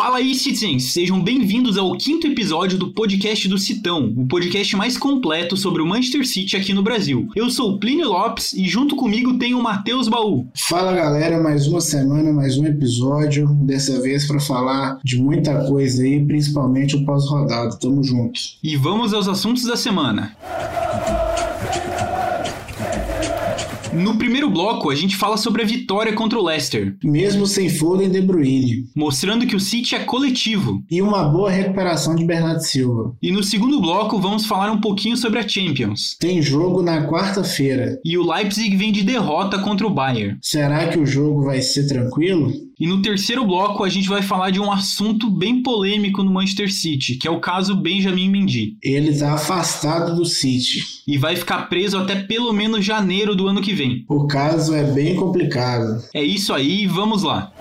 Fala aí, citizens! Sejam bem-vindos ao quinto episódio do podcast do Citão, o podcast mais completo sobre o Manchester City aqui no Brasil. Eu sou o Plínio Lopes e junto comigo tem o Matheus Baú. Fala galera, mais uma semana, mais um episódio, dessa vez para falar de muita coisa aí, principalmente o pós-rodado. Tamo junto. E vamos aos assuntos da semana. No primeiro bloco, a gente fala sobre a vitória contra o Leicester. Mesmo sem Foden e De Bruyne. Mostrando que o City é coletivo. E uma boa recuperação de Bernardo Silva. E no segundo bloco, vamos falar um pouquinho sobre a Champions. Tem jogo na quarta-feira. E o Leipzig vem de derrota contra o Bayern. Será que o jogo vai ser tranquilo? E no terceiro bloco a gente vai falar de um assunto bem polêmico no Manchester City, que é o caso Benjamin Mendy. Ele está afastado do City. E vai ficar preso até pelo menos janeiro do ano que vem. O caso é bem complicado. É isso aí, vamos lá.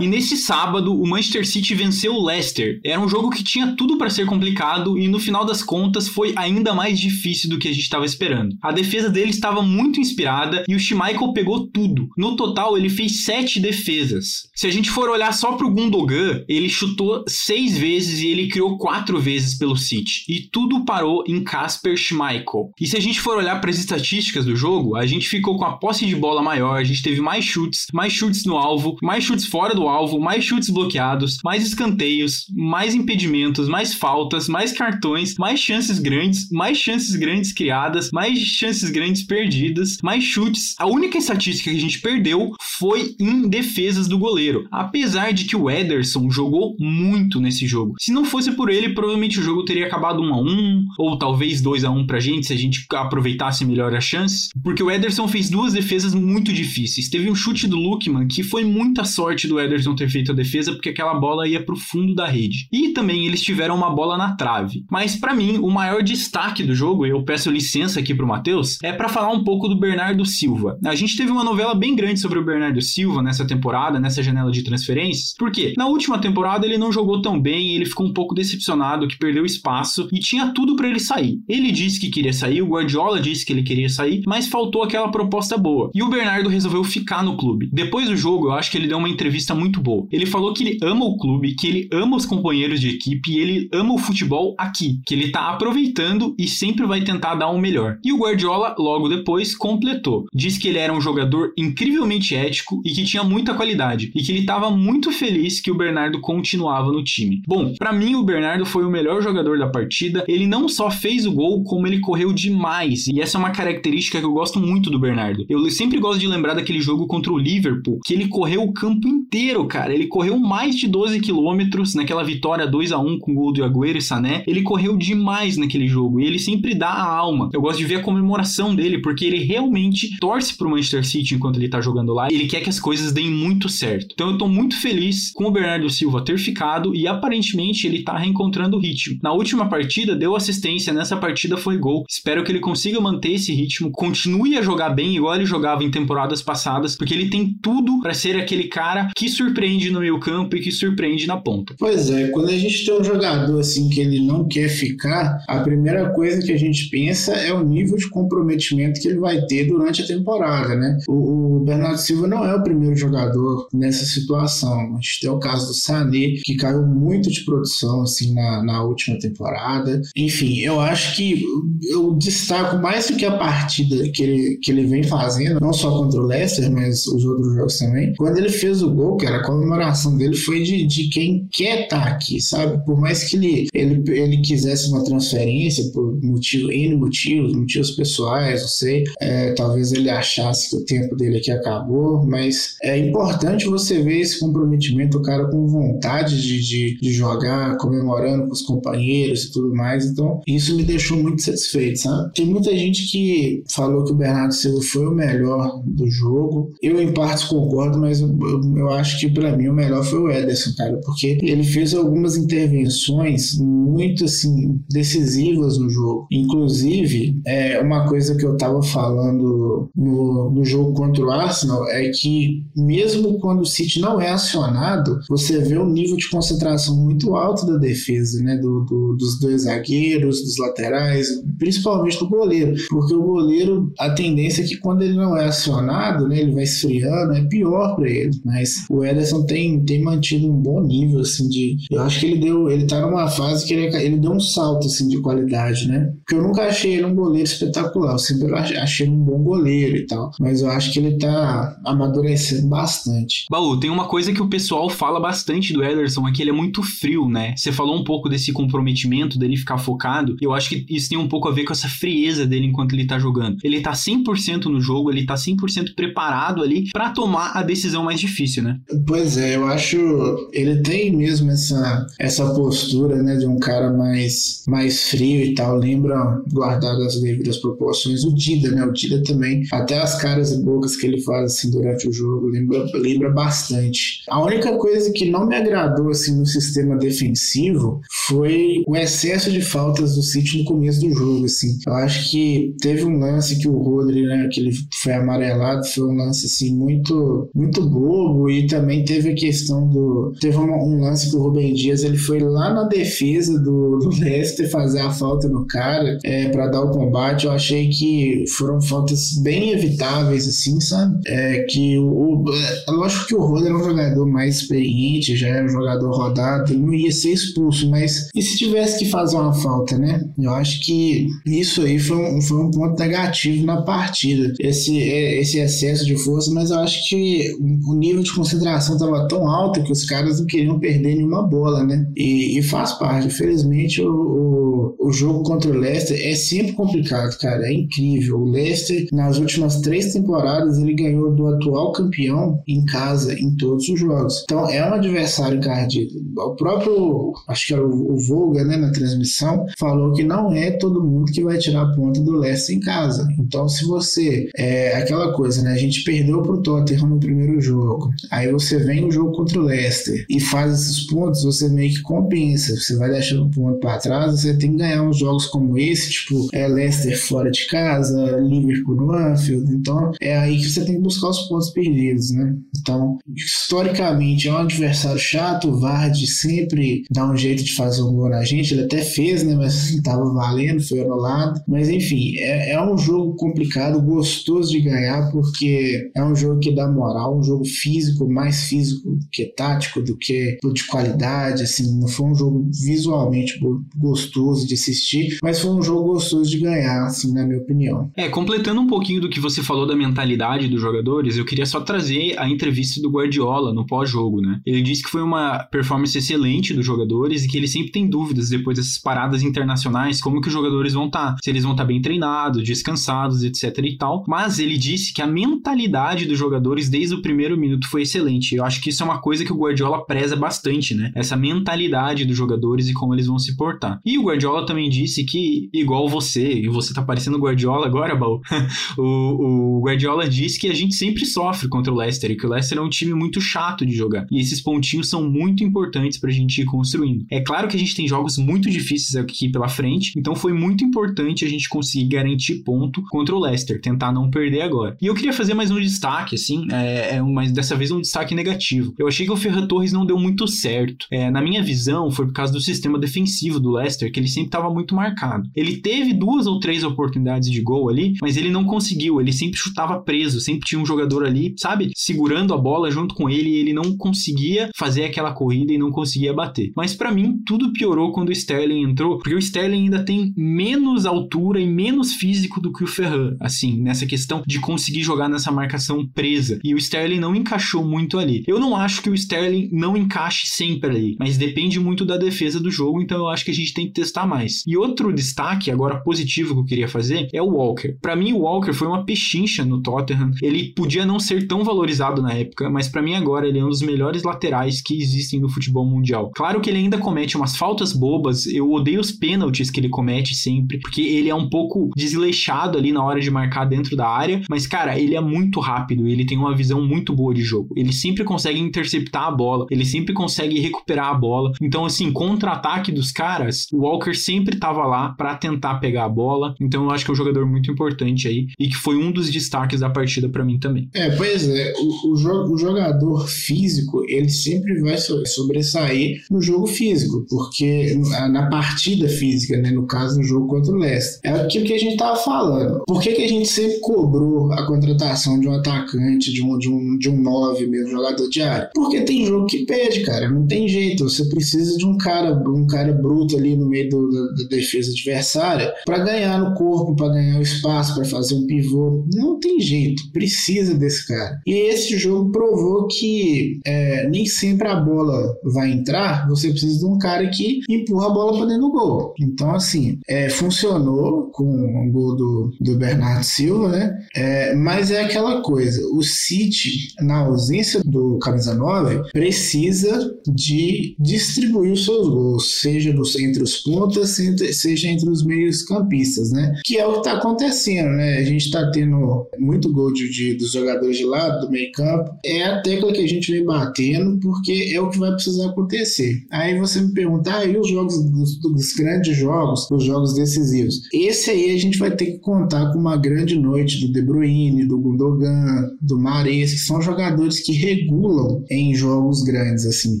E nesse sábado, o Manchester City venceu o Leicester. Era um jogo que tinha tudo para ser complicado e no final das contas foi ainda mais difícil do que a gente estava esperando. A defesa dele estava muito inspirada e o Schmeichel pegou tudo. No total, ele fez sete defesas. Se a gente for olhar só pro Gundogan, ele chutou seis vezes e ele criou quatro vezes pelo City. E tudo parou em Casper Schmeichel. E se a gente for olhar para as estatísticas do jogo, a gente ficou com a posse de bola maior, a gente teve mais chutes, mais chutes no alvo, mais chutes fora do alvo, mais chutes bloqueados, mais escanteios, mais impedimentos, mais faltas, mais cartões, mais chances grandes, mais chances grandes criadas, mais chances grandes perdidas, mais chutes. A única estatística que a gente perdeu foi em defesas do goleiro, apesar de que o Ederson jogou muito nesse jogo. Se não fosse por ele, provavelmente o jogo teria acabado 1 a 1 ou talvez 2 a 1 pra gente se a gente aproveitasse melhor as chances, porque o Ederson fez duas defesas muito difíceis. Teve um chute do Lukman que foi muita sorte do Ederson Ederson ter feito a defesa porque aquela bola ia para o fundo da rede. E também eles tiveram uma bola na trave. Mas para mim, o maior destaque do jogo, e eu peço licença aqui pro Matheus, é para falar um pouco do Bernardo Silva. A gente teve uma novela bem grande sobre o Bernardo Silva nessa temporada, nessa janela de transferências, porque na última temporada ele não jogou tão bem, ele ficou um pouco decepcionado, que perdeu espaço e tinha tudo para ele sair. Ele disse que queria sair, o Guardiola disse que ele queria sair, mas faltou aquela proposta boa. E o Bernardo resolveu ficar no clube. Depois do jogo, eu acho que ele deu uma entrevista muito muito boa. Ele falou que ele ama o clube, que ele ama os companheiros de equipe e ele ama o futebol aqui, que ele tá aproveitando e sempre vai tentar dar o um melhor. E o Guardiola, logo depois, completou. Diz que ele era um jogador incrivelmente ético e que tinha muita qualidade, e que ele estava muito feliz que o Bernardo continuava no time. Bom, para mim o Bernardo foi o melhor jogador da partida. Ele não só fez o gol, como ele correu demais. E essa é uma característica que eu gosto muito do Bernardo. Eu sempre gosto de lembrar daquele jogo contra o Liverpool, que ele correu o campo inteiro inteiro, cara. Ele correu mais de 12 quilômetros naquela vitória 2 a 1 com o gol do Agüero e Sané. Ele correu demais naquele jogo e ele sempre dá a alma. Eu gosto de ver a comemoração dele porque ele realmente torce pro Manchester City enquanto ele tá jogando lá. Ele quer que as coisas deem muito certo. Então eu tô muito feliz com o Bernardo Silva ter ficado e aparentemente ele tá reencontrando o ritmo. Na última partida deu assistência, nessa partida foi gol. Espero que ele consiga manter esse ritmo, continue a jogar bem igual ele jogava em temporadas passadas, porque ele tem tudo para ser aquele cara que surpreende no meio campo e que surpreende na ponta. Pois é, quando a gente tem um jogador assim que ele não quer ficar, a primeira coisa que a gente pensa é o nível de comprometimento que ele vai ter durante a temporada, né? O, o Bernardo Silva não é o primeiro jogador nessa situação. A gente tem o caso do Sané, que caiu muito de produção assim na, na última temporada. Enfim, eu acho que eu destaco mais do que a partida que ele, que ele vem fazendo, não só contra o Leicester, mas os outros jogos também. Quando ele fez o gol, cara, a comemoração dele foi de, de quem quer estar tá aqui, sabe? Por mais que ele, ele, ele quisesse uma transferência por motivo, N motivos, motivos pessoais, não sei, é, talvez ele achasse que o tempo dele aqui acabou, mas é importante você ver esse comprometimento, o cara com vontade de, de, de jogar, comemorando com os companheiros e tudo mais, então isso me deixou muito satisfeito, sabe? Tem muita gente que falou que o Bernardo Silva foi o melhor do jogo, eu em partes concordo, mas eu, eu, eu acho que que para mim o melhor foi o Ederson, cara, porque ele fez algumas intervenções muito assim decisivas no jogo. Inclusive, é uma coisa que eu tava falando no, no jogo contra o Arsenal é que mesmo quando o City não é acionado, você vê um nível de concentração muito alto da defesa, né? Do, do, dos dois zagueiros, dos laterais, principalmente do goleiro, porque o goleiro, a tendência é que quando ele não é acionado, né, ele vai esfriando, é pior para ele. Mas o Ederson tem, tem mantido um bom nível, assim, de. Eu acho que ele deu. Ele tá numa fase que ele, ele deu um salto, assim, de qualidade, né? Porque eu nunca achei ele um goleiro espetacular, eu sempre achei ele um bom goleiro e tal. Mas eu acho que ele tá amadurecendo bastante. Baú, tem uma coisa que o pessoal fala bastante do Ederson, é que ele é muito frio, né? Você falou um pouco desse comprometimento dele ficar focado. Eu acho que isso tem um pouco a ver com essa frieza dele enquanto ele tá jogando. Ele tá 100% no jogo, ele tá 100% preparado ali para tomar a decisão mais difícil, né? Pois é, eu acho ele tem mesmo essa essa postura, né, de um cara mais mais frio e tal, lembra guardado as devidas proporções o Dida, né? O Dida também, até as caras e bocas que ele faz assim durante o jogo, lembra lembra bastante. A única coisa que não me agradou assim no sistema defensivo foi o excesso de faltas do City no começo do jogo, assim. Eu acho que teve um lance que o Rodri, né, que ele foi amarelado, foi um lance assim muito muito bobo e também teve a questão do teve um, um lance que o Rubem Dias ele foi lá na defesa do, do Leicester fazer a falta no cara é, para dar o combate. Eu achei que foram faltas bem evitáveis, assim, sabe? É, que o, o é, lógico que o Rodri é um jogador mais experiente, já é um jogador rodado, ele não ia ser expulso, mas e se tivesse que fazer uma falta, né? Eu acho que isso aí foi um, foi um ponto negativo na partida. Esse, é, esse excesso de força, mas eu acho que o nível de concentração estava tão alto que os caras não queriam perder nenhuma bola, né? E, e faz parte. Infelizmente, o, o, o, jogo contra o Leicester é sempre complicado, cara. É incrível. O Leicester, nas últimas três temporadas, ele ganhou do atual campeão em casa em todos os jogos. Então, é um adversário encardido. O próprio, acho que era o, o Volga, né, na transmissão, falou que não é todo mundo que vai tirar a ponta do Leicester em casa. Então, se você. É aquela coisa, né? A gente perdeu pro Tottenham no primeiro jogo. Aí você vem no jogo contra o Leicester e faz esses pontos, você meio que compensa. Você vai deixando um ponto para trás, você tem que ganhar uns jogos como esse, tipo é Leicester fora de casa, Liverpool no Anfield. Então, é aí que você tem que buscar os pontos perdidos, né? Então, historicamente, é um adversário chato. O Vardy sempre dá um jeito de fazer um gol na gente. Ele até fez, né? Mas assim, tava valendo, foi anulado. Mas enfim, é, é um jogo complicado, gostoso de ganhar, porque é um jogo que dá moral, um jogo físico, mais físico que tático, do que de qualidade. Assim, não foi um jogo visualmente gostoso de assistir, mas foi um jogo gostoso de ganhar, assim, na minha opinião. É, completando um pouquinho do que você falou da mentalidade dos jogadores, eu queria só trazer a entrevista do Guardiola no pós-jogo, né? Ele disse que foi uma performance excelente dos jogadores e que ele sempre tem dúvidas depois dessas paradas internacionais, como que os jogadores vão estar, tá, se eles vão estar tá bem treinados, descansados, etc e tal. Mas ele disse que a mentalidade dos jogadores desde o primeiro minuto foi excelente. Eu acho que isso é uma coisa que o Guardiola preza bastante, né? Essa mentalidade dos jogadores e como eles vão se portar. E o Guardiola também disse que, igual você, e você tá parecendo Guardiola agora, Baú, o, o Guardiola disse que a gente sempre sofre contra o Leicester e que o Leicester é um time muito chato de jogar. E esses pontinhos são muito importantes pra gente ir construindo. É claro que a gente tem jogos muito difíceis aqui pela frente, então foi muito importante a gente conseguir garantir ponto contra o Leicester, tentar não perder agora. E eu queria fazer mais um destaque, assim, é, é mas dessa vez um destaque negativo. Eu achei que o Ferran Torres não deu muito certo. É, na minha visão, foi por causa do sistema defensivo do Leicester, que ele sempre estava muito marcado. Ele teve duas ou três oportunidades de gol ali, mas ele não conseguiu. Ele sempre chutava preso, sempre tinha um jogador ali, sabe, segurando a bola junto com ele e ele não conseguia fazer aquela corrida e não conseguia bater. Mas para mim, tudo piorou quando o Sterling entrou, porque o Sterling ainda tem menos altura e menos físico do que o Ferran, assim, nessa questão de conseguir jogar nessa marcação presa. E o Sterling não encaixou muito ali. Eu não acho que o Sterling não encaixe sempre ali, mas depende muito da defesa do jogo, então eu acho que a gente tem que testar mais. E outro destaque, agora positivo que eu queria fazer, é o Walker. Para mim, o Walker foi uma pechincha no Tottenham. Ele podia não ser tão valorizado na época, mas para mim agora ele é um dos melhores laterais que existem no futebol mundial. Claro que ele ainda comete umas faltas bobas, eu odeio os pênaltis que ele comete sempre, porque ele é um pouco desleixado ali na hora de marcar dentro da área, mas cara, ele é muito rápido, ele tem uma visão muito boa de jogo. Ele sempre consegue interceptar a bola, ele sempre consegue recuperar a bola. Então assim, contra-ataque dos caras, o Walker sempre tava lá para tentar pegar a bola. Então eu acho que é um jogador muito importante aí e que foi um dos destaques da partida para mim também. É, pois é, o, o, o jogador físico, ele sempre vai so sobressair no jogo físico, porque na partida física, né, no caso do jogo contra o Leicester. É aquilo que a gente tava falando. Por que, que a gente sempre cobrou a contratação de um atacante, de um, de um, de um 9 mesmo, jogador de área? Porque tem jogo que pede, cara, não tem jeito. Você precisa de um cara, um cara bruto ali no meio da, da defesa adversária para ganhar no corpo, para ganhar o espaço, para fazer um pivô. Não tem jeito, precisa desse cara. E esse jogo provou que é, nem sempre a bola vai entrar, você precisa de um cara que empurra a bola para dentro do gol. Então, assim, é, funcionou com o gol do, do Bernardo Silva, né? É, mas é aquela coisa, o City, na ausência do camisa 9, precisa de distribuir os seus gols, seja entre os pontas, seja entre os meios campistas, né? Que é o que está acontecendo, né? A gente está tendo muito gol de, de, dos jogadores de lado, do meio campo. É a tecla que a gente vem batendo, porque é o que vai precisar acontecer. Aí você me pergunta, ah, e os jogos dos, dos grandes jogos, os jogos decisivos? Esse aí a gente vai ter que contar com uma grande noite do De Bruyne, do Gundogan, do Mares, que são jogadores que regulam em jogos grandes, assim.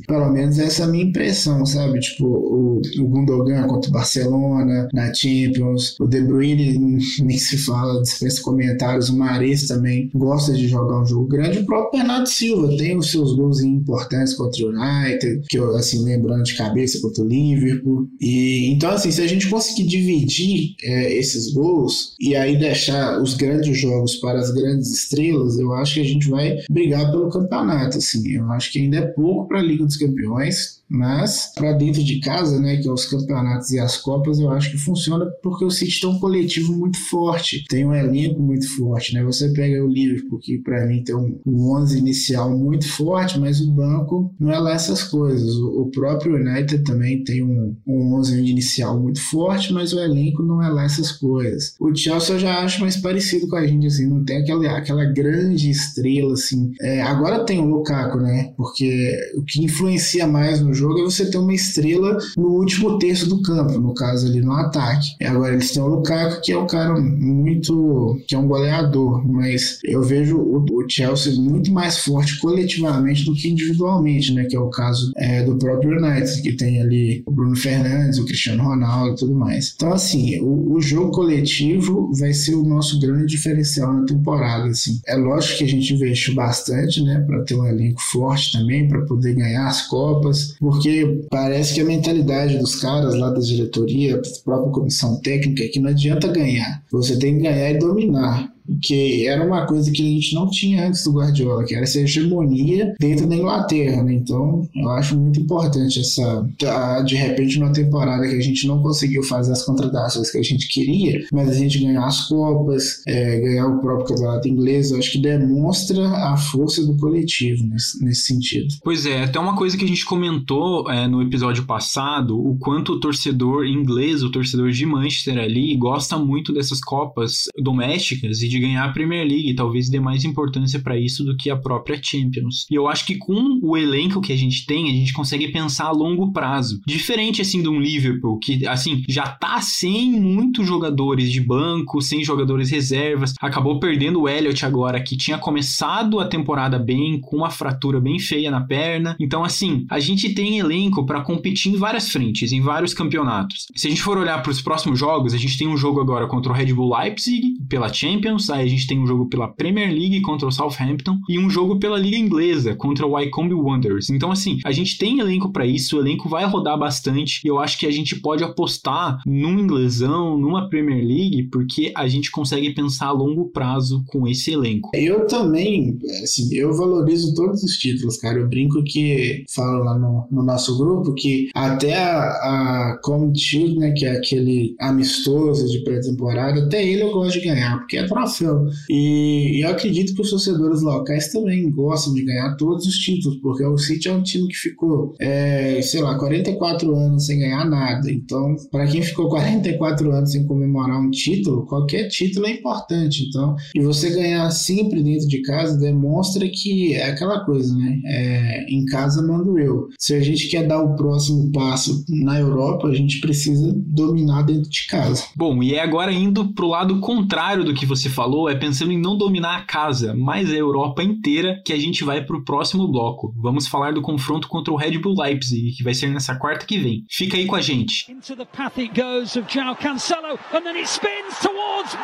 Pelo menos essa é a minha impressão, sabe? Tipo, o, o Gundogan contra o Barcelona, na Champions, o De Bruyne nem se fala, dispensa comentários, o Mares também gosta de jogar um jogo grande, o próprio Bernardo Silva tem os seus gols importantes contra o United, que eu, assim, lembrando de cabeça contra o Liverpool, e então, assim, se a gente conseguir dividir é, esses gols e aí deixar os grandes jogos para as grandes estrelas, eu acho que a gente vai brigar pelo campeonato, assim, eu acho que ainda é pouco para a Liga dos Campeões, mas para dentro de casa, né, que é os campeonatos e as copas, eu acho que funciona porque o City tem um coletivo muito forte, tem um elenco muito forte, né? Você pega o Liverpool que para mim tem um, um 11 inicial muito forte, mas o banco não é lá essas coisas. O, o próprio United também tem um, um 11 inicial muito forte, mas o elenco não é lá essas coisas. O Chelsea eu já acho mais parecido com a gente, assim, não tem aquela, aquela grande estrela, assim. É, agora tem o Lukaku, né? Porque o que influencia mais no jogo é você ter uma estrela no último terço do campo, no caso ali no ataque. E agora eles têm o Lukaku, que é um cara muito. que é um goleador, mas eu vejo o, o Chelsea muito mais forte coletivamente do que individualmente, né? Que é o caso é, do próprio United, que tem ali o Bruno Fernandes, o Cristiano Ronaldo e tudo mais. Então, assim, o, o jogo coletivo vai ser o nosso grande diferencial na temporada, assim. É lógico que a gente investiu bastante, né? Para ter um elenco forte também, para poder ganhar as Copas, porque parece que a mentalidade dos caras lá da diretoria, da própria comissão técnica, é que não adianta ganhar, você tem que ganhar e dominar que era uma coisa que a gente não tinha antes do Guardiola, que era essa hegemonia dentro da Inglaterra, né? Então, eu acho muito importante essa, tá, de repente, numa temporada que a gente não conseguiu fazer as contratações que a gente queria, mas a gente ganhar as Copas, é, ganhar o próprio campeonato inglês, eu acho que demonstra a força do coletivo nesse, nesse sentido. Pois é, até uma coisa que a gente comentou é, no episódio passado, o quanto o torcedor inglês, o torcedor de Manchester ali, gosta muito dessas Copas domésticas e de ganhar a Premier League, talvez dê mais importância para isso do que a própria Champions. E eu acho que com o elenco que a gente tem, a gente consegue pensar a longo prazo. Diferente assim de um Liverpool que assim já tá sem muitos jogadores de banco, sem jogadores reservas, acabou perdendo o Elliot agora que tinha começado a temporada bem com uma fratura bem feia na perna. Então assim, a gente tem elenco para competir em várias frentes, em vários campeonatos. Se a gente for olhar para os próximos jogos, a gente tem um jogo agora contra o Red Bull Leipzig pela Champions Aí a gente tem um jogo pela Premier League contra o Southampton e um jogo pela Liga Inglesa contra o Wycombe Wanderers. Então, assim, a gente tem elenco para isso, o elenco vai rodar bastante e eu acho que a gente pode apostar num inglesão, numa Premier League, porque a gente consegue pensar a longo prazo com esse elenco. Eu também, assim, eu valorizo todos os títulos, cara. Eu brinco que, falo lá no, no nosso grupo, que até a, a Shield, né, que é aquele amistoso de pré-temporada, até ele eu gosto de ganhar, porque é troféu E, e, eu acredito que os torcedores locais também gostam de ganhar todos os títulos, porque o City é um time que ficou, é, sei lá, 44 anos sem ganhar nada. Então, para quem ficou 44 anos sem comemorar um título, qualquer título é importante. Então, e você ganhar sempre dentro de casa demonstra que é aquela coisa, né? É, em casa mando eu. Se a gente quer dar o próximo passo na Europa, a gente precisa dominar dentro de casa. Bom, e é agora indo pro lado contrário do que você falou falou, é pensando em não dominar a casa, mas a Europa inteira, que a gente vai pro próximo bloco. Vamos falar do confronto contra o Red Bull Leipzig, que vai ser nessa quarta que vem. Fica aí com a gente. Into the path it goes of Cancelo, and then it spins towards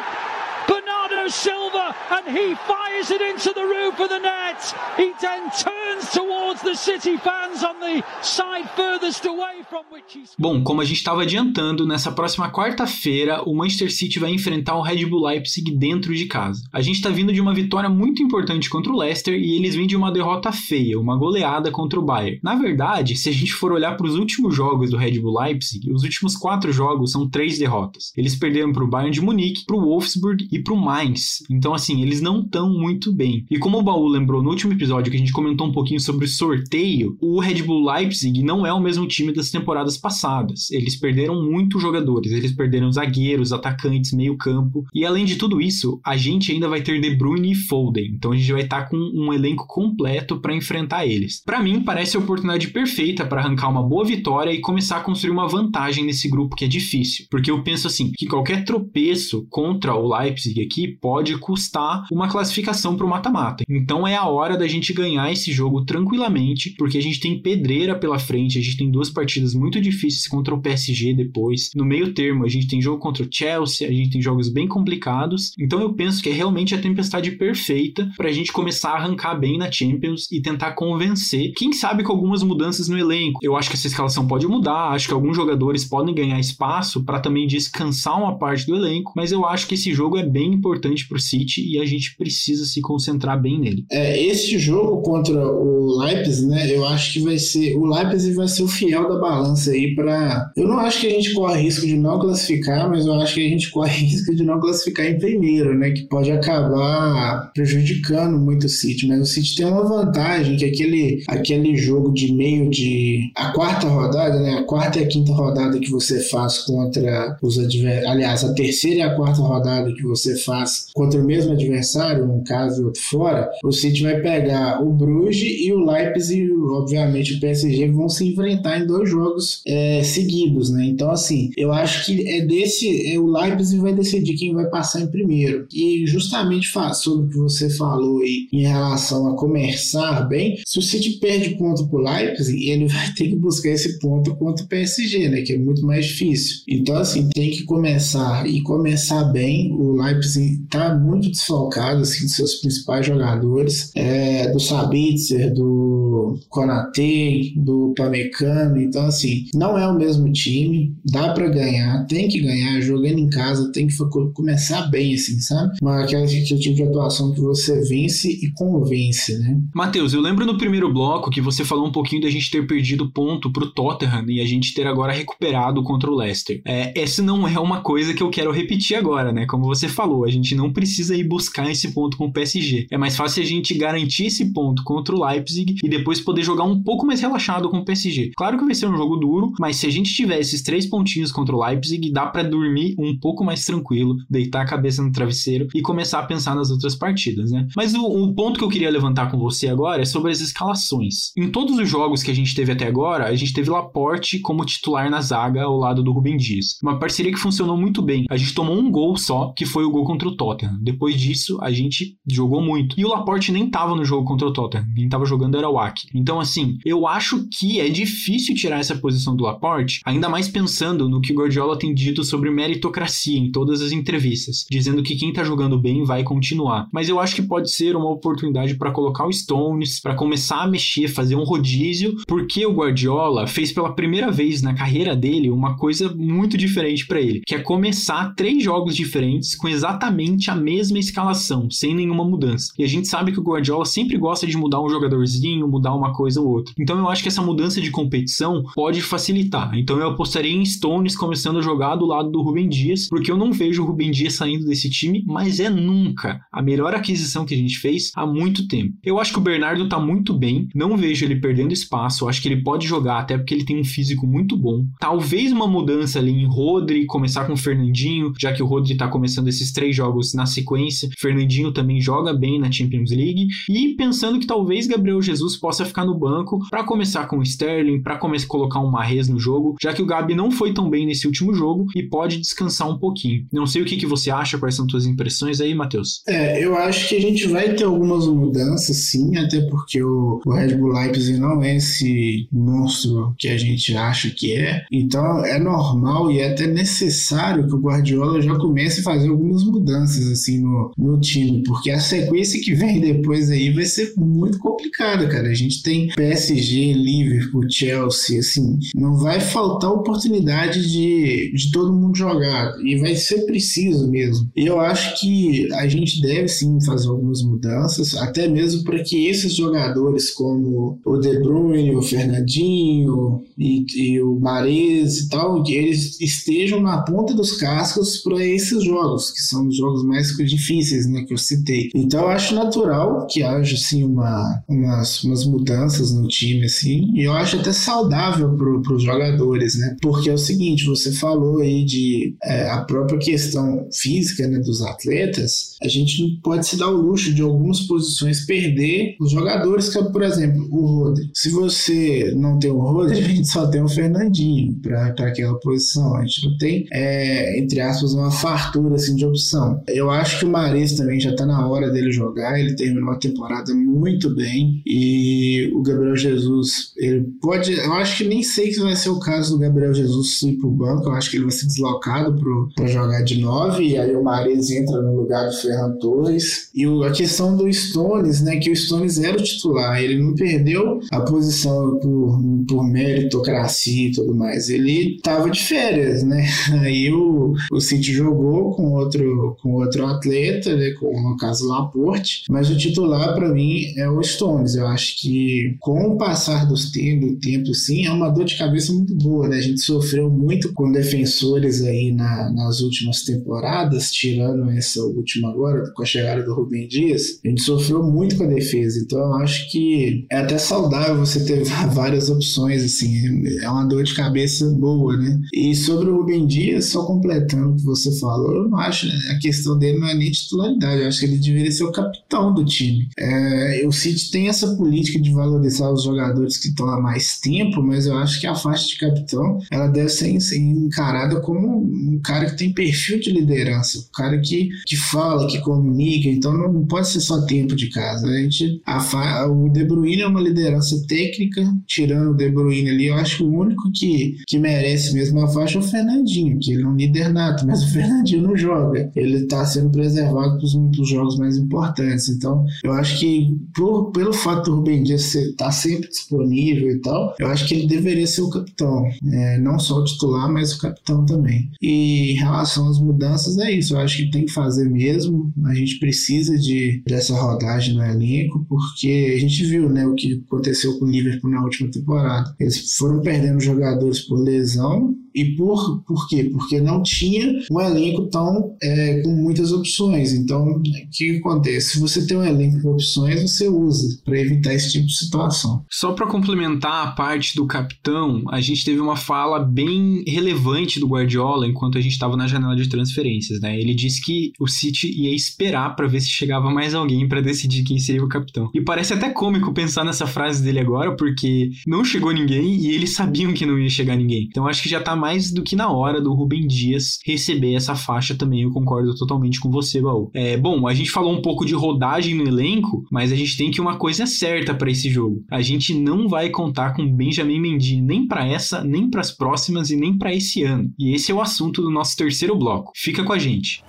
Silva, and he fires it into the roof of the net. He then turns towards the City fans on the side furthest away from which he's. Bom, como a gente estava adiantando, nessa próxima quarta-feira o Manchester City vai enfrentar o Red Bull Leipzig dentro de casa. A gente está vindo de uma vitória muito importante contra o Leicester e eles vêm de uma derrota feia, uma goleada contra o Bayern. Na verdade, se a gente for olhar para os últimos jogos do Red Bull Leipzig, os últimos quatro jogos são três derrotas. Eles perderam para o Bayern de Munique, para o Wolfsburg e para o Mainz. Então, assim, eles não estão muito bem. E como o Baú lembrou no último episódio que a gente comentou um pouquinho sobre o sorteio, o Red Bull Leipzig não é o mesmo time das temporadas passadas. Eles perderam muitos jogadores. Eles perderam zagueiros, atacantes, meio-campo. E além de tudo isso, a gente ainda vai ter De Bruyne e Foden. Então a gente vai estar com um elenco completo para enfrentar eles. Para mim, parece a oportunidade perfeita para arrancar uma boa vitória e começar a construir uma vantagem nesse grupo que é difícil. Porque eu penso assim, que qualquer tropeço contra o Leipzig aqui pode custar uma classificação para o mata-mata. Então é a hora da gente ganhar esse jogo tranquilamente, porque a gente tem pedreira pela frente, a gente tem duas partidas muito difíceis contra o PSG depois. No meio termo, a gente tem jogo contra o Chelsea, a gente tem jogos bem complicados. Então eu penso que é realmente a tempestade perfeita para a gente começar a arrancar bem na Champions e tentar convencer, quem sabe com algumas mudanças no elenco. Eu acho que essa escalação pode mudar, acho que alguns jogadores podem ganhar espaço para também descansar uma parte do elenco, mas eu acho que esse jogo é bem importante para o City e a gente precisa se concentrar bem nele. É, esse jogo contra o Leipzig, né? Eu acho que vai ser o Leipzig vai ser o fiel da balança aí para. Eu não acho que a gente corre risco de não classificar, mas eu acho que a gente corre risco de não classificar em primeiro, né? Que pode acabar prejudicando muito o City. Mas o City tem uma vantagem que aquele aquele jogo de meio de a quarta rodada, né? A quarta e a quinta rodada que você faz contra os adversários, aliás, a terceira e a quarta rodada que você faz contra o mesmo adversário, um caso outro fora, o City vai pegar o Bruges e o Leipzig, obviamente o PSG vão se enfrentar em dois jogos é, seguidos, né? Então assim, eu acho que é desse, é, o Leipzig vai decidir quem vai passar em primeiro. E justamente sobre o que você falou aí em relação a começar bem, se o City perde ponto pro Leipzig, ele vai ter que buscar esse ponto contra o PSG, né? Que é muito mais difícil. Então assim, tem que começar e começar bem. O Leipzig tá muito desfalcado assim, dos seus principais jogadores, é, do Sabitzer, do Konate, do Pamecano. Então, assim, não é o mesmo time, dá para ganhar, tem que ganhar, jogando em casa, tem que começar bem, assim, sabe? Mas aquele tipo de atuação que você vence e convence, né? Matheus, eu lembro no primeiro bloco que você falou um pouquinho da gente ter perdido ponto pro Tottenham e a gente ter agora recuperado contra o Leicester. É, essa não é uma coisa que eu quero repetir agora, né? Como você falou, a gente não precisa ir buscar esse ponto com o PSG. É mais fácil a gente garantir esse ponto contra o Leipzig e depois poder jogar um pouco mais relaxado com o PSG. Claro que vai ser um jogo duro, mas se a gente tiver esses três pontinhos contra o Leipzig, dá para dormir um pouco mais tranquilo, deitar a cabeça no travesseiro e começar a pensar nas outras partidas, né? Mas o, o ponto que eu queria levantar com você agora é sobre as escalações. Em todos os jogos que a gente teve até agora, a gente teve Laporte como titular na zaga ao lado do Rubem Dias. Uma parceria que funcionou muito bem. A gente tomou um gol só, que foi o gol contra o Tottenham. Depois disso, a gente jogou muito. E o Laporte nem tava no jogo contra o Tottenham. Quem tava jogando era o Aki. Então, assim, eu acho que é difícil tirar essa posição do Laporte, ainda mais pensando no que o Guardiola tem dito sobre meritocracia em todas as entrevistas, dizendo que quem tá jogando bem vai continuar. Mas eu acho que pode ser uma oportunidade para colocar o Stones, para começar a mexer, fazer um rodízio, porque o Guardiola fez pela primeira vez na carreira dele uma coisa muito diferente para ele, que é começar três jogos diferentes com exatamente a mesma escalação, sem nenhuma mudança. E a gente sabe que o Guardiola sempre gosta de mudar um jogadorzinho, mudar uma coisa ou outra. Então eu acho que essa mudança de competição pode facilitar. Então eu apostaria em Stones começando a jogar do lado do Rubem Dias, porque eu não vejo o Rubem Dias saindo desse time, mas é nunca a melhor aquisição que a gente fez há muito tempo. Eu acho que o Bernardo tá muito bem, não vejo ele perdendo espaço, acho que ele pode jogar até porque ele tem um físico muito bom. Talvez uma mudança ali em Rodri, começar com o Fernandinho, já que o Rodri tá começando esses três jogos na sequência, Fernandinho também joga bem na Champions League e pensando que talvez Gabriel Jesus possa ficar no banco para começar com o Sterling, para começar a colocar um Marrez no jogo, já que o Gabi não foi tão bem nesse último jogo e pode descansar um pouquinho. Não sei o que, que você acha, quais são suas impressões aí, Matheus? É, eu acho que a gente vai ter algumas mudanças, sim, até porque o, o Red Bull Leipzig não é esse monstro que a gente acha que é. Então é normal e é até necessário que o Guardiola já comece a fazer algumas mudanças assim no, no time, porque a sequência que vem depois aí vai ser muito complicada, cara. A gente tem PSG, Liverpool, Chelsea, assim, não vai faltar oportunidade de, de todo mundo jogar e vai ser preciso mesmo. Eu acho que a gente deve sim fazer algumas mudanças, até mesmo para que esses jogadores como o De Bruyne, o Fernandinho e, e o Mares e tal, que eles estejam na ponta dos cascos para esses jogos, que são os jogos mais difíceis, né, que eu citei. Então eu acho natural que haja assim uma, umas, umas mudanças no time assim, e eu acho até saudável para os jogadores, né? Porque é o seguinte, você falou aí de é, a própria questão física né, dos atletas, a gente não pode se dar o luxo de algumas posições perder os jogadores, que é, por exemplo, o Rodri. Se você não tem o Rodri, a gente só tem o Fernandinho para aquela posição. A gente não tem, é, entre aspas, uma fartura assim, de opção. Eu acho que o Maris também já está na hora dele jogar, ele terminou a temporada muito bem e o Gabriel Jesus, ele pode, eu acho que nem sei que vai ser o caso do Gabriel Jesus ir pro banco, eu acho que ele vai ser deslocado para jogar de 9, e aí o Mares entra no lugar do Ferran Torres. E o, a questão do Stones, né, que o Stones era o titular, ele não perdeu a posição por, por meritocracia e tudo mais, ele tava de férias, né? Aí o, o City jogou com outro, com outro atleta, né, com, no caso Laporte, mas o titular para mim é o Stones. Eu acho que com o passar dos tempos, tempo, sim, é uma dor de cabeça muito boa, né? A gente sofreu muito com defensores aí na, nas últimas temporadas, tirando essa última agora, com a chegada do Rubem Dias, a gente sofreu muito com a defesa. Então eu acho que é até saudável você ter várias opções, assim, é uma dor de cabeça boa, né? E sobre o Rubem Dias, só completando o que você falou, eu não acho, né? a questão dele não é nem titularidade, eu acho que ele deveria ser o capitão do time. É, o City tem essa política de valorizar os jogadores que estão há mais tempo, mas eu acho que a faixa de capitão ela deve ser encarada como um cara que tem perfil de liderança, um cara que, que fala, que comunica, então não pode ser só tempo de casa. A gente, a, o De Bruyne é uma liderança técnica, tirando o De Bruyne ali, eu acho que o único que, que merece mesmo a faixa é o Fernandinho, que ele é um líder nato, mas o Fernandinho não joga. Ele está sendo preservado para os jogos mais importantes. Então, eu acho que por, pelo fato do Rubem Dias estar tá sempre disponível e tal, eu acho que ele deveria ser o capitão. É, não só o titular, mas o capitão também. E em relação às mudanças, é isso. Eu acho que tem que fazer mesmo. A gente precisa de, dessa rodagem no elenco, porque a gente viu né, o que aconteceu com o Liverpool na última temporada. Eles foram perdendo jogadores por lesão e por, por quê? Porque não tinha um elenco tão é, com muitas opções. Então, o que acontece? Se você tem um elenco com opções, você usa para evitar esse tipo de situação. Só para complementar a parte do capitão, a gente teve uma fala bem relevante do Guardiola enquanto a gente estava na janela de transferências, né? Ele disse que o City ia esperar para ver se chegava mais alguém para decidir quem seria o capitão. E parece até cômico pensar nessa frase dele agora, porque não chegou ninguém e eles sabiam que não ia chegar ninguém. Então acho que já tá mais do que na hora do Rubem Dias receber essa faixa também. Eu concordo totalmente com você, Baú. É, bom, a gente falou um pouco de rodagem no elenco, mas a gente tem que uma coisa certa para esse jogo. A gente não vai contar com Benjamin Mendy nem para essa, nem para as próximas e nem para esse ano. E esse é o assunto do nosso terceiro bloco. Fica com a gente.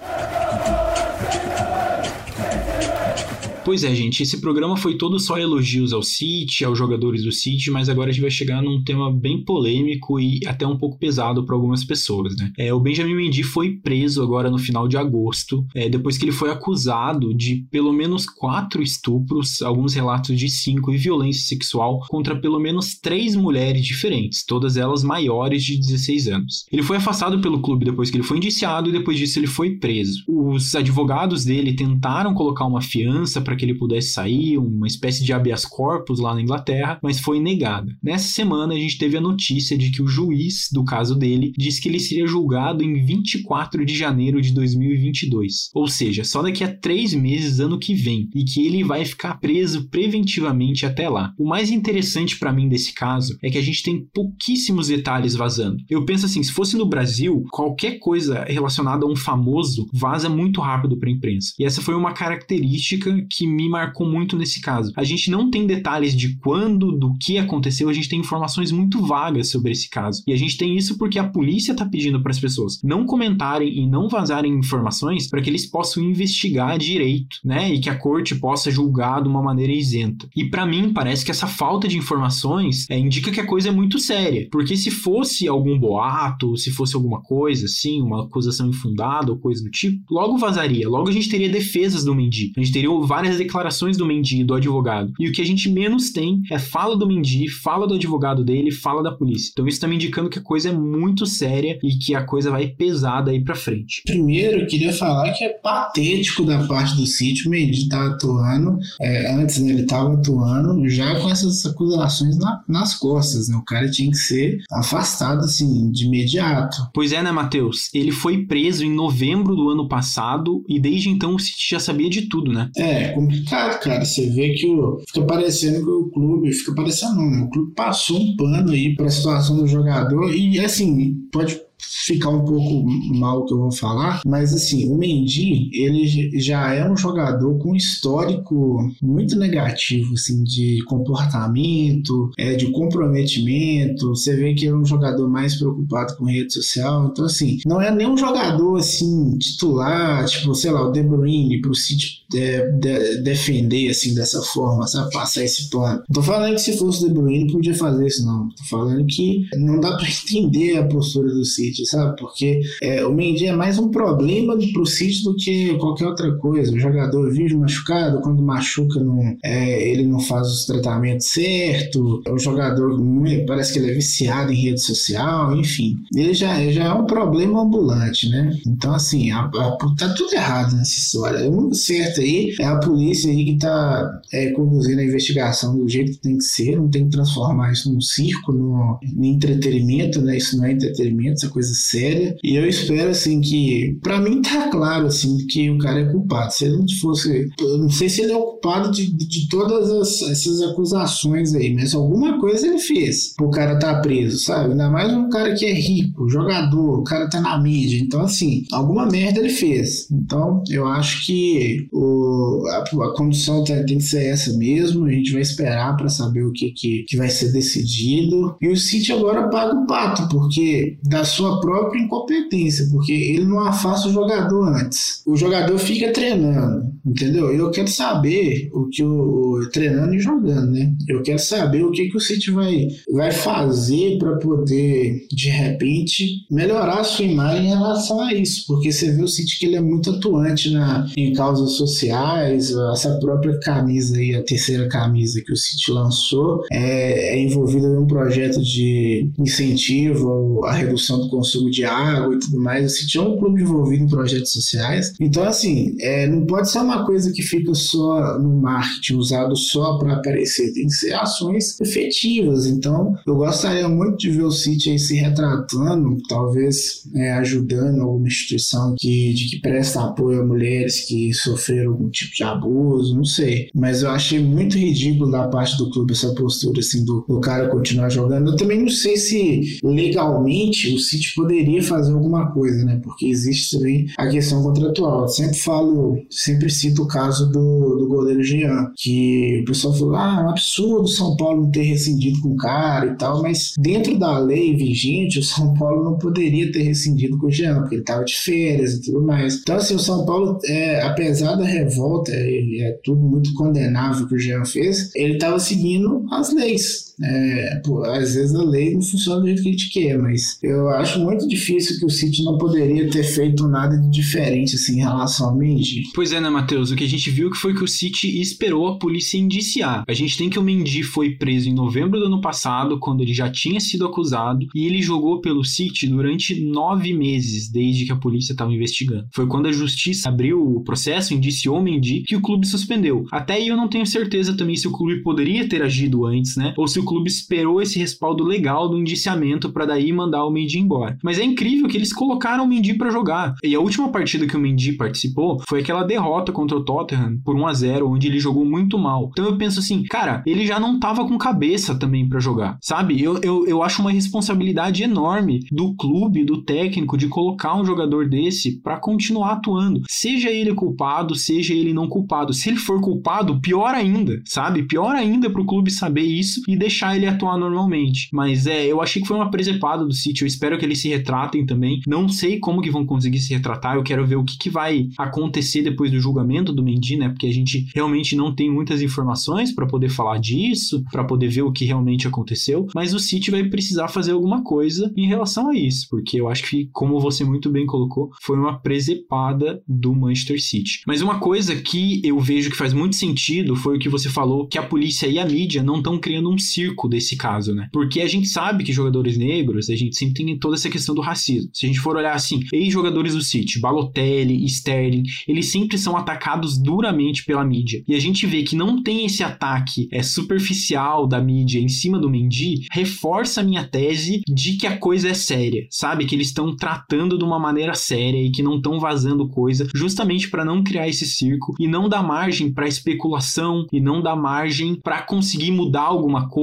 Pois é, gente, esse programa foi todo só elogios ao City, aos jogadores do City, mas agora a gente vai chegar num tema bem polêmico e até um pouco pesado para algumas pessoas, né? É, o Benjamin Mendy foi preso agora no final de agosto, é, depois que ele foi acusado de pelo menos quatro estupros, alguns relatos de cinco e violência sexual contra pelo menos três mulheres diferentes, todas elas maiores de 16 anos. Ele foi afastado pelo clube depois que ele foi indiciado e depois disso ele foi preso. Os advogados dele tentaram colocar uma fiança para que ele pudesse sair, uma espécie de habeas corpus lá na Inglaterra, mas foi negada. Nessa semana a gente teve a notícia de que o juiz do caso dele disse que ele seria julgado em 24 de janeiro de 2022, ou seja, só daqui a três meses ano que vem, e que ele vai ficar preso preventivamente até lá. O mais interessante para mim desse caso é que a gente tem pouquíssimos detalhes vazando. Eu penso assim, se fosse no Brasil, qualquer coisa relacionada a um famoso vaza muito rápido para a imprensa. E essa foi uma característica que me marcou muito nesse caso. A gente não tem detalhes de quando, do que aconteceu, a gente tem informações muito vagas sobre esse caso. E a gente tem isso porque a polícia está pedindo para as pessoas não comentarem e não vazarem informações para que eles possam investigar direito, né? E que a corte possa julgar de uma maneira isenta. E para mim parece que essa falta de informações é, indica que a coisa é muito séria, porque se fosse algum boato, se fosse alguma coisa assim, uma acusação infundada ou coisa do tipo, logo vazaria, logo a gente teria defesas do Mendy, a gente teria várias declarações do Mendy, do advogado. E o que a gente menos tem é fala do Mendy, fala do advogado dele, fala da polícia. Então isso tá me indicando que a coisa é muito séria e que a coisa vai pesada aí para frente. Primeiro, eu queria falar que é patético da parte do sítio, o Mendy tá atuando, é, antes né, ele tava atuando já com essas acusações na, nas costas, né? O cara tinha que ser afastado assim de imediato. Pois é, né, Matheus? Ele foi preso em novembro do ano passado e desde então o City já sabia de tudo, né? É, complicado, cara. Você vê que o, fica parecendo que o clube, fica parecendo não? O clube passou um pano aí para a situação do jogador e assim, pode ficar um pouco mal que eu vou falar, mas assim, o Mendy, ele já é um jogador com histórico muito negativo, assim, de comportamento, é, de comprometimento, você vê que ele é um jogador mais preocupado com rede social, então assim, não é nem um jogador, assim, titular, tipo, sei lá, o De Bruyne pro City é, de, defender, assim, dessa forma, sabe, passar esse plano. Não tô falando que se fosse o De Bruyne podia fazer isso, não, tô falando que não dá pra entender a postura do City, sabe? Porque é, o Mendy é mais um problema pro City do que qualquer outra coisa. O jogador vive machucado, quando machuca não, é, ele não faz os tratamentos certo. O jogador parece que ele é viciado em rede social, enfim. Ele já, já é um problema ambulante, né? Então, assim, a, a, tá tudo errado nessa história. O único certo aí é a polícia aí que tá é, conduzindo a investigação do jeito que tem que ser, não tem que transformar isso num circo, no, no entretenimento, né? Isso não é entretenimento, essa coisa séria. E eu espero, assim, que. para mim tá claro, assim, que o cara é culpado. Se ele não fosse. Eu não sei se ele é o culpado de, de todas as, essas acusações aí, mas alguma coisa ele fez pro cara tá preso, sabe? Ainda mais um cara que é rico, jogador, o cara tá na mídia. Então, assim, alguma merda ele fez. Então, eu acho que o, a, a condição tem, tem que ser essa mesmo. A gente vai esperar para saber o que, que, que vai ser decidido. E o City agora paga o pato, porque da sua própria incompetência, porque ele não afasta o jogador antes. O jogador fica treinando, entendeu? Eu quero saber o que o, treinando e jogando, né? Eu quero saber o que, que o City vai, vai fazer para poder, de repente, melhorar a sua imagem em relação a isso, porque você vê o City que ele é muito atuante na, em causas sociais, essa própria camisa aí, a terceira camisa que o City lançou, é, é envolvida em um projeto de incentivo à redução do consumo de água e tudo mais. City é um clube envolvido em projetos sociais. Então, assim, é, não pode ser uma coisa que fica só no marketing, usado só para aparecer. Tem que ser ações efetivas. Então, eu gostaria muito de ver o City aí se retratando, talvez é, ajudando alguma instituição que, de que presta apoio a mulheres que sofreram algum tipo de abuso, não sei. Mas eu achei muito ridículo da parte do clube essa postura, assim, do, do cara continuar jogando. Eu também não sei se legalmente o City poderia fazer alguma coisa, né? Porque existe também a questão contratual. Eu sempre falo, sempre cito o caso do, do goleiro Jean, que o pessoal falou: ah, é um absurdo São Paulo não ter rescindido com o cara e tal, mas dentro da lei vigente, o São Paulo não poderia ter rescindido com o Jean, porque ele estava de férias e tudo mais. Então, assim, o São Paulo, é, apesar da revolta, é, é tudo muito condenável que o Jean fez, ele estava seguindo as leis É, pô, às vezes a lei não funciona do jeito que a gente quer, mas eu acho muito difícil que o City não poderia ter feito nada de diferente assim, em relação ao Mendy. Pois é, né, Matheus? O que a gente viu que foi que o City esperou a polícia indiciar. A gente tem que o Mendy foi preso em novembro do ano passado, quando ele já tinha sido acusado, e ele jogou pelo City durante nove meses, desde que a polícia estava investigando. Foi quando a justiça abriu o processo, indiciou o Mendy, que o clube suspendeu. Até aí eu não tenho certeza também se o clube poderia ter agido antes, né? Ou se o clube esperou esse respaldo legal do indiciamento para daí mandar o Mendy embora. Mas é incrível que eles colocaram o Mendy para jogar. E a última partida que o Mendy participou foi aquela derrota contra o Tottenham por 1 a 0 onde ele jogou muito mal. Então eu penso assim, cara, ele já não tava com cabeça também para jogar, sabe? Eu, eu, eu acho uma responsabilidade enorme do clube, do técnico, de colocar um jogador desse para continuar atuando. Seja ele culpado, seja ele não culpado. Se ele for culpado, pior ainda, sabe? Pior ainda pro clube saber isso e deixar ele atuar normalmente. Mas é, eu achei que foi uma presepada do City. Eu espero que eles se retratem também. Não sei como que vão conseguir se retratar. Eu quero ver o que, que vai acontecer depois do julgamento do Mendy, né? Porque a gente realmente não tem muitas informações para poder falar disso, para poder ver o que realmente aconteceu. Mas o City vai precisar fazer alguma coisa em relação a isso, porque eu acho que, como você muito bem colocou, foi uma presepada do Manchester City. Mas uma coisa que eu vejo que faz muito sentido foi o que você falou, que a polícia e a mídia não estão criando um circo desse caso, né? Porque a gente sabe que jogadores negros, a gente sempre tem toda essa questão do racismo. Se a gente for olhar assim, ex-jogadores do City, Balotelli, Sterling, eles sempre são atacados duramente pela mídia. E a gente vê que não tem esse ataque é superficial da mídia em cima do Mendy, reforça a minha tese de que a coisa é séria, sabe? Que eles estão tratando de uma maneira séria e que não estão vazando coisa, justamente para não criar esse circo e não dar margem para especulação e não dar margem para conseguir mudar alguma coisa,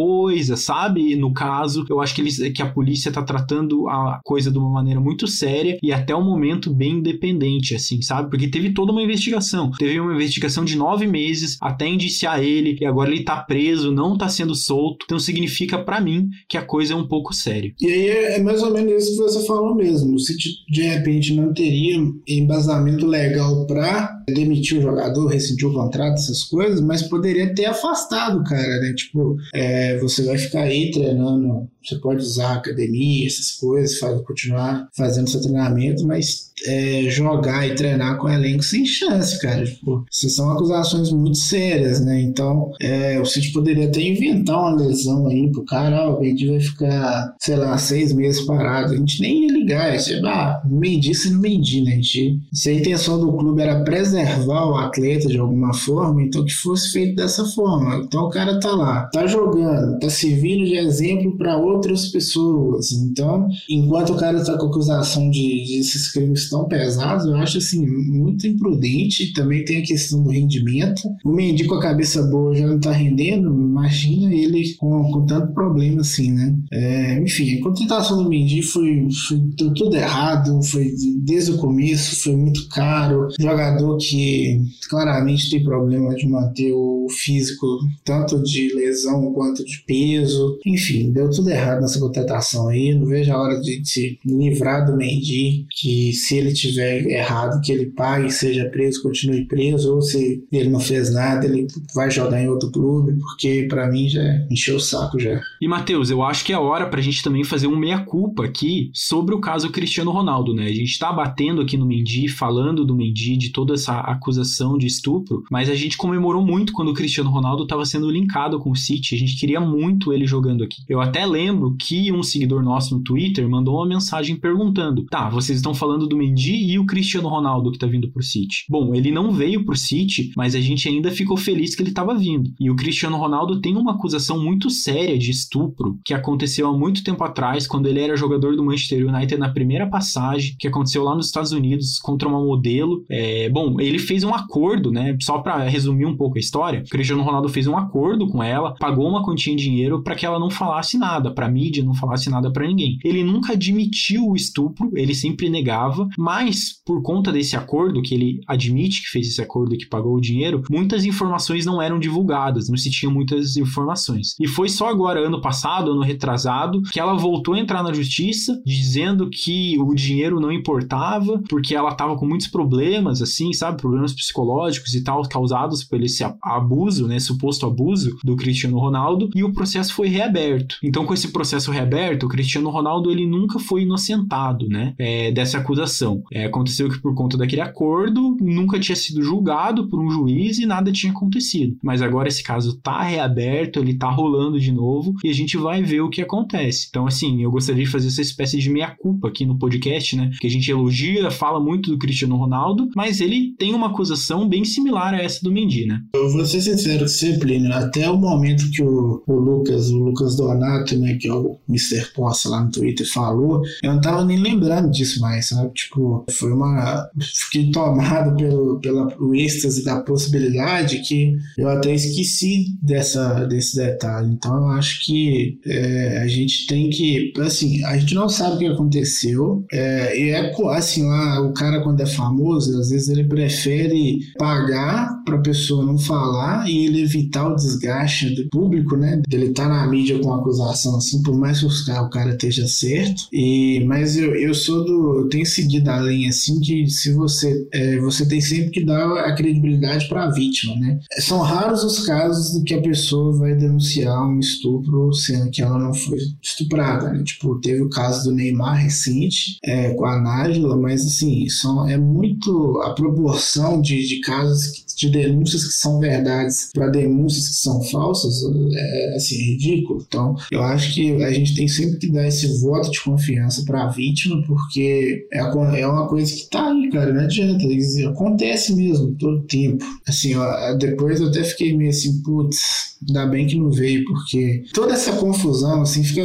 sabe? No caso, eu acho que eles que a polícia tá tratando a coisa de uma maneira muito séria e até o momento bem independente, assim, sabe? Porque teve toda uma investigação, teve uma investigação de nove meses até indiciar ele e agora ele tá preso, não tá sendo solto, então significa para mim que a coisa é um pouco séria. E aí é mais ou menos isso que você falou mesmo. Se de repente não teria embasamento legal para demitir o jogador, rescindir o contrato, essas coisas, mas poderia ter afastado cara, né? Tipo, é, você vai ficar aí treinando, você pode usar academia, essas coisas, continuar fazendo seu treinamento, mas é, jogar e treinar com elenco sem chance, cara. Tipo, essas são acusações muito sérias, né? Então, é, o City poderia até inventar uma lesão aí pro cara, ó, o Mendy vai ficar, sei lá, seis meses parado. A gente nem ia ligar, ia ser, ah, Mendy sendo Mendy, né? A gente, se a intenção do clube era preservar o atleta de alguma forma, então que fosse feito dessa forma. Então o cara tá lá, tá jogando, tá servindo de exemplo para outras pessoas. Então, enquanto o cara tá com acusação de, de esses crimes tão pesados, eu acho assim, muito imprudente. Também tem a questão do rendimento. O Mendy com a cabeça boa já não tá rendendo, imagina ele com, com tanto problema assim, né? É, enfim, a contratação do Mendy foi, foi tudo errado, foi desde o começo, foi muito caro. Jogador que claramente tem problema de manter o físico, tanto de lesão quanto de peso. Enfim, deu tudo errado nessa contratação aí. Não vejo a hora de se livrar do Mendy, que se ele tiver errado, que ele pague, seja preso, continue preso, ou se ele não fez nada, ele vai jogar em outro clube, porque para mim já encheu o saco já. E Matheus, eu acho que é hora pra gente também fazer um meia-culpa aqui sobre o caso Cristiano Ronaldo, né? A gente tá batendo aqui no Mendy, falando do Mendy, de toda essa acusação de estupro, mas a gente comemorou muito quando o Cristiano Ronaldo estava sendo linkado com o City, a gente queria muito ele jogando aqui. Eu até lembro que um seguidor nosso no Twitter mandou uma mensagem perguntando: "Tá, vocês estão falando do Mendy e o Cristiano Ronaldo que tá vindo pro City?". Bom, ele não veio pro City, mas a gente ainda ficou feliz que ele estava vindo. E o Cristiano Ronaldo tem uma acusação muito séria de estupro que aconteceu há muito tempo atrás, quando ele era jogador do Manchester United na primeira passagem, que aconteceu lá nos Estados Unidos contra uma modelo. É, bom, ele fez um acordo, né? Só para resumir um pouco a história, o Cristiano Ronaldo fez um acordo com ela, pagou uma quantia em dinheiro para que ela não falasse nada, para mídia não falasse nada para ninguém. Ele nunca admitiu o estupro, ele sempre negava, Mas, por conta desse acordo, que ele admite que fez esse acordo e que pagou o dinheiro, muitas informações não eram divulgadas, não se tinha muitas informações. E foi só agora, ano passado, ano retrasado, que ela voltou a entrar na justiça, dizendo que o dinheiro não importava, porque ela estava com muitos problemas, assim, sabe? Problemas psicológicos e tal, causados por esse abuso, né? Suposto abuso do Cristiano Ronaldo, e o processo foi reaberto. Então, com esse processo reaberto, o Cristiano Ronaldo ele nunca foi inocentado, né? É, dessa acusação. É, aconteceu que por conta daquele acordo, nunca tinha sido julgado por um juiz e nada tinha acontecido. Mas agora esse caso tá reaberto, ele tá rolando de novo e a gente vai ver o que acontece. Então, assim, eu gostaria de fazer essa espécie de meia-culpa aqui no podcast, né? Que a gente elogia, fala muito do Cristiano Ronaldo, mas ele tem uma acusação bem similar a essa do Mendy, né? Eu vou ser sincero Plínio, até o momento que o, o Lucas, o Lucas Donato, né, que é o Mr. Posse lá no Twitter, falou, eu não tava nem lembrando disso mais, sabe? Tipo, foi uma. Fiquei tomado pelo, pela o êxtase da possibilidade que eu até esqueci dessa, desse detalhe. Então eu acho que é, a gente tem que. Assim, a gente não sabe o que aconteceu. É, e é assim, lá, o cara quando é famoso, às vezes ele prefere pagar pra pessoa não falar e ele evitar o desgaste do público, né? Ele tá na mídia com acusação assim, por mais que o cara esteja certo. E, mas eu, eu sou do. Eu tenho seguido a linha assim que se você. É, você tem sempre que dar a credibilidade para a vítima, né? São raros os casos em que a pessoa vai denunciar um estupro sendo que ela não foi estuprada, né? Tipo, teve o caso do Neymar recente é, com a Nájila, mas assim, são, é muito a proporção de, de casos de denúncias que são verdades para denúncias que são falsas é assim, é ridículo. Então, eu acho que a gente tem sempre que dar esse voto de confiança para a vítima, porque é, é uma coisa que tá aí, cara, não adianta. Acontece mesmo todo tempo. Assim, ó, depois eu até fiquei meio assim, putz, ainda bem que não veio, porque toda essa confusão, assim, fica.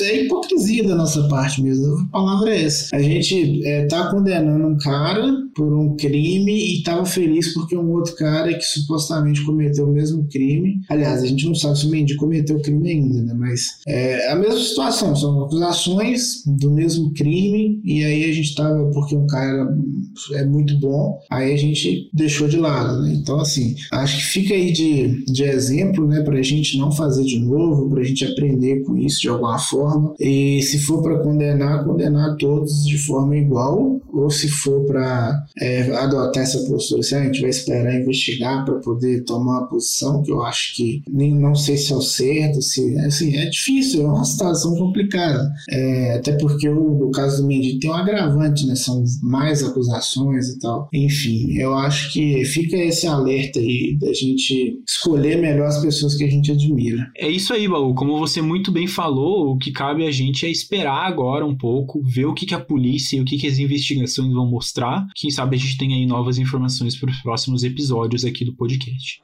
É hipocrisia da nossa parte mesmo. A palavra é essa. A gente é, tá condenando um cara por um crime e tava feliz porque um outro cara que supostamente cometeu o mesmo crime. Aliás, a gente não sabe se o Mendy cometeu o crime ainda, né? Mas é a mesma situação, são acusações do mesmo crime, e aí a gente tava, porque um cara é muito bom, aí a gente deixou de lado, né? Então, assim, acho que fica aí de, de exemplo, né, pra gente não fazer de novo, pra gente aprender com isso de alguma forma, e se for para condenar, condenar todos de forma igual, ou se for para é, adotar essa postura, se a gente vai esperar investigar para poder tomar uma posição, que eu acho que nem não sei se é o certo, se assim, é difícil, é uma situação complicada. É, até porque o, caso do Mendy tem um agravante, né? São mais acusações e tal. Enfim, eu acho que fica esse alerta aí da gente escolher melhor as pessoas que a gente admira. É isso aí, Baú. Como você muito bem falou, o que cabe a gente é esperar agora um pouco, ver o que, que a polícia e o que, que as investigações vão mostrar. Quem sabe a gente tem aí novas informações para os próximos episódios aqui do podcast.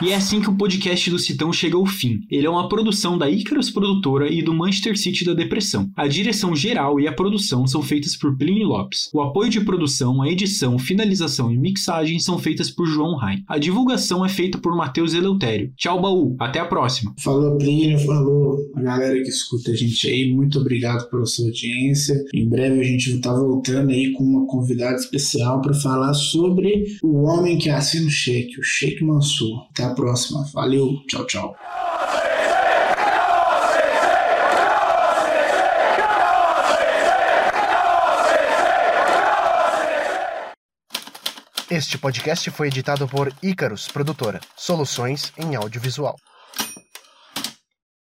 E é assim que o podcast do Citão chega ao fim. Ele é uma produção da Icarus Produtora e do Manchester City da Depressão. A direção geral e a produção são feitas por Plínio Lopes. O apoio de produção, a edição, finalização e mixagem são feitas por João Rai. A divulgação é feita por Matheus Eleutério. Tchau, baú. Até a próxima. Falou, Plínio. Falou a galera que escuta a gente aí. Muito obrigado pela sua audiência. Em breve a gente vai estar voltando aí com uma convidada especial para falar sobre o homem que assina o cheque, o Sheik Mansur. Tá? A próxima. Valeu, tchau, tchau. Este podcast foi editado por Icarus Produtora, soluções em audiovisual.